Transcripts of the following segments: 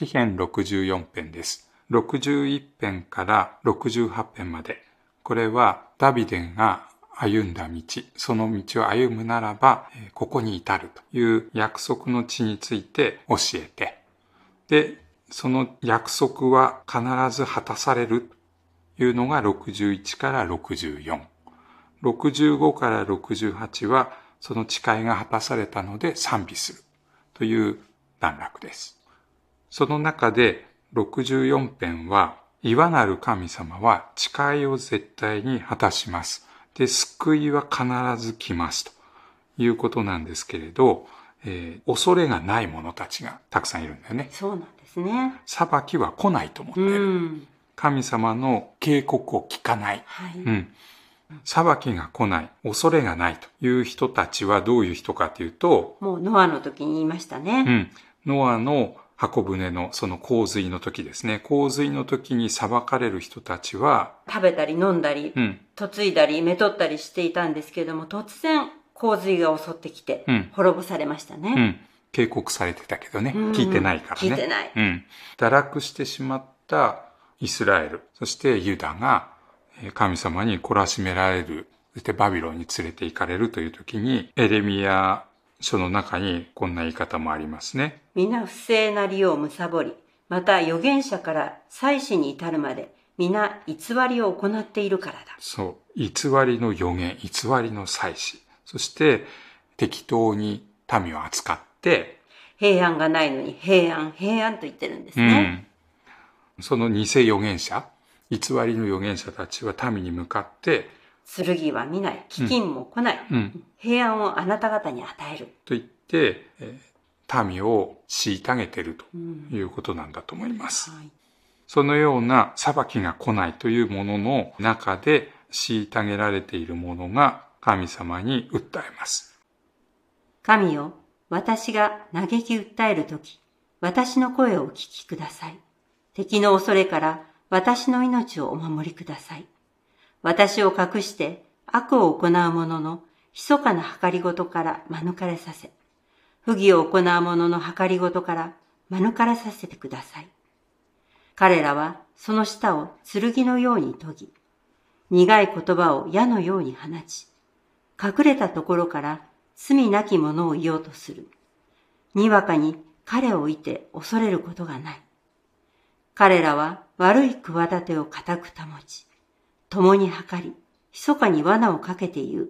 詩編64編です。61編から68編まで。これはダビデンが歩んだ道、その道を歩むならば、ここに至るという約束の地について教えて、で、その約束は必ず果たされるというのが61から64。65から68はその誓いが果たされたので賛美するという段落です。その中で64編は、岩なる神様は誓いを絶対に果たします。で、救いは必ず来ますということなんですけれど、えー恐れがない者たちがたくさんいるんだよね。そうなんですね。裁きは来ないと思ってういる。ん。神様の警告を聞かない。はい。うん。裁きが来ない、恐れがないという人たちはどういう人かというと、もうノアの時に言いましたうね。ん。ノアの箱舟のその洪水の時ですね。洪水の時に裁かれる人たちは、食べたり飲んだり、うん。嫁いだり、めとったりしていたんですけれども、突然洪水が襲ってきてうん、滅ぼされましたね。うん。警告されてたけどね。うん聞いてないからね。聞いてないうん。堕落してしまったイスラエル、そしてユダがえー神様に懲らしめられる、そしてバビロンに連れて行かれるという時に、エレミア書の中にこんな言い方もありますね。皆不正なりを貪り、また預言者から祭司に至るまで、皆偽りを行っているからだ。そう。偽りの予言、偽りの祭司。そして、適当に民を扱って、平安がないのに平安、平安と言ってるんですね。うん。その偽預言者、偽りの預言者たちは民に向かって、剣は見ない、飢饉も来ない、うん。平安をあなた方に与える。と言って、えー民を虐げているとうんいうことなんだと思います。はいそのような裁きが来ないというものの中で虐げられているものが神様に訴えます。神よ、私が嘆き訴えるとき、私の声をお聞きください。敵の恐れから私の命をお守りください。私を隠して悪を行う者の密かな計りごとから免れさせ、不義を行う者の計りごとから免れさせてください。彼らはその舌を剣のように研ぎ、苦い言葉を矢のように放ち、隠れたところから罪なき者を言おうとする。にわかに彼をいて恐れることがない。彼らは悪い企てを固く保ち、共に計り、密かに罠をかけて言う。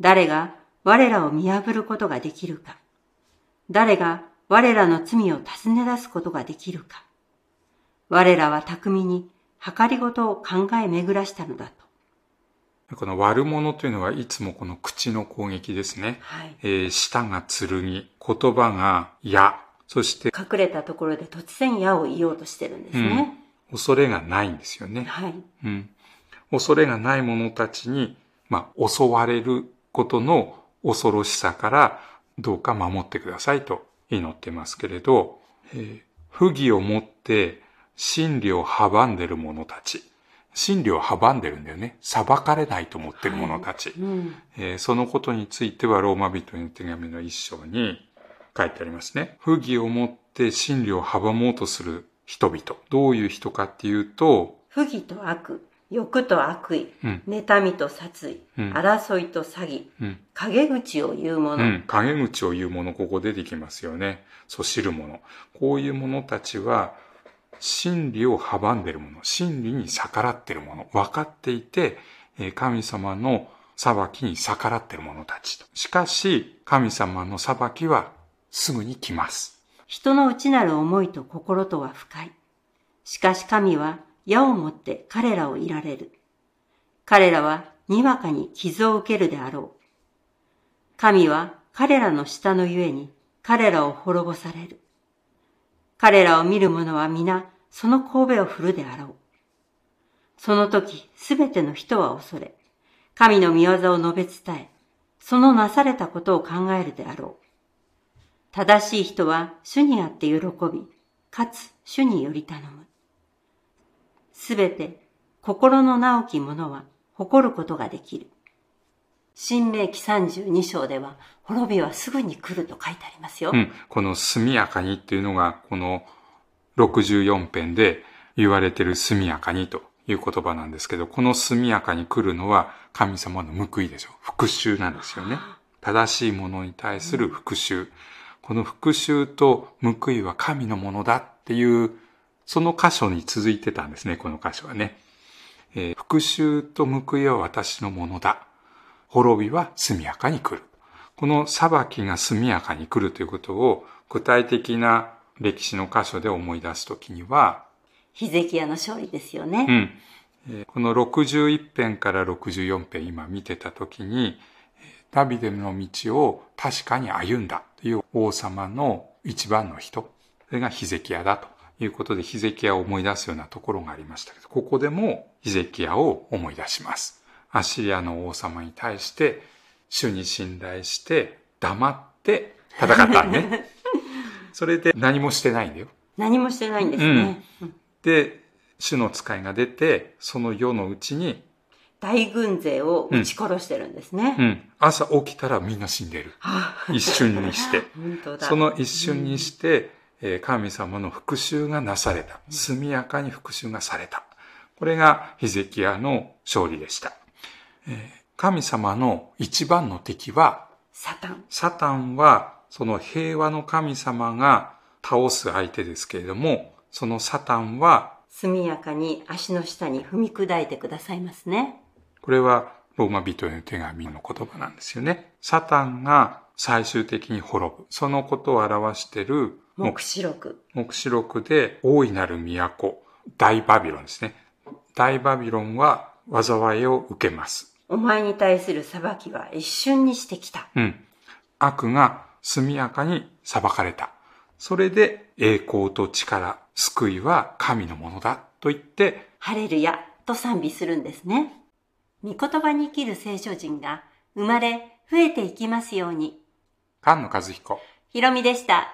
誰が我らを見破ることができるか。誰が我らの罪を尋ね出すことができるか。我らは巧みに計りごとを考え巡らしたのだと。この悪者というのはいつもこの口の攻撃ですね。はい。えー舌が剣、言葉が矢、そして、隠れたところで突然矢を言おうとしてるんですね。恐れがないんですよね。はい。うん。恐れがない者たちに、まあ、襲われることの恐ろしさからどうか守ってくださいと祈ってますけれど、えー不義をもって真理を阻んでる者たち。真理を阻んでるんだよね。裁かれないと思ってる者たち。うん。えーそのことについてはローマ人への手紙の一章に書いてありますね。不義をもって真理を阻もうとする人々。どういう人かっていうと、不義と悪、欲と悪意、うん、妬みと殺意、うん争いと詐欺、うん、陰口を言う者、うん、陰口を言う者、ここ出てきますよね。そしる者。こういう者たちは、真理を阻んでる者、真理に逆らってる者、分かっていて、えー神様の裁きに逆らってる者たちと。しかし、神様の裁きはすぐに来ます。人の内なる思いと心とは深い。しかし神は矢をもって彼らをいられる。彼らはにわかに傷を受けるであろう。神は彼らの下のゆえに彼らを滅ぼされる。彼らを見る者は皆その神戸を振るであろう。その時すべての人は恐れ、神の御業を述べ伝え、そのなされたことを考えるであろう。正しい人は主にあって喜び、かつ主により頼む。すべて心の直き者は誇ることができる。新明記32章では、滅びはすぐに来ると書いてありますよ。うん。この速やかにっていうのが、この64編で言われてる速やかにという言葉なんですけど、この速やかに来るのは神様の報いでしょう。復讐なんですよね。正しいものに対する復讐。この復讐と報いは神のものだっていう、その箇所に続いてたんですね、この箇所はね。えー、復讐と報いは私のものだ。滅びは速やかに来る。この裁きが速やかに来るということを具体的な歴史の箇所で思い出すときには、ヒゼキヤの勝利ですよね。うん。この61編から64編今見てたときに、ダビデの道を確かに歩んだという王様の一番の人。それがヒゼキヤだということでヒゼキヤを思い出すようなところがありましたけど、ここでもヒゼキヤを思い出します。アシリアの王様に対して、主に信頼して、黙って戦ったんね。それで何もしてないんだよ。何もしてないんですね。うん、で、主の使いが出て、その世のうちに、大軍勢を撃ち殺してるんですね。うん。うん、朝起きたらみんな死んでる。一瞬にして。その一瞬にして、うん、神様の復讐がなされた。速やかに復讐がされた。これがヒゼキヤの勝利でした。神様の一番の敵は、サタン。サタンは、その平和の神様が倒す相手ですけれども、そのサタンは、速やかに足の下に踏み砕いてくださいますね。これは、ローマ人への手紙の言葉なんですよね。サタンが最終的に滅ぶ。そのことを表している、目視録。目視録で、大いなる都、大バビロンですね。大バビロンは災いを受けます。お前に対する裁きは一瞬にしてきた。うん。悪が速やかに裁かれた。それで栄光と力、救いは神のものだと言って、ハレルヤと賛美するんですね。御言葉に生きる聖書人が生まれ増えていきますように。菅野和彦。ひろみでした。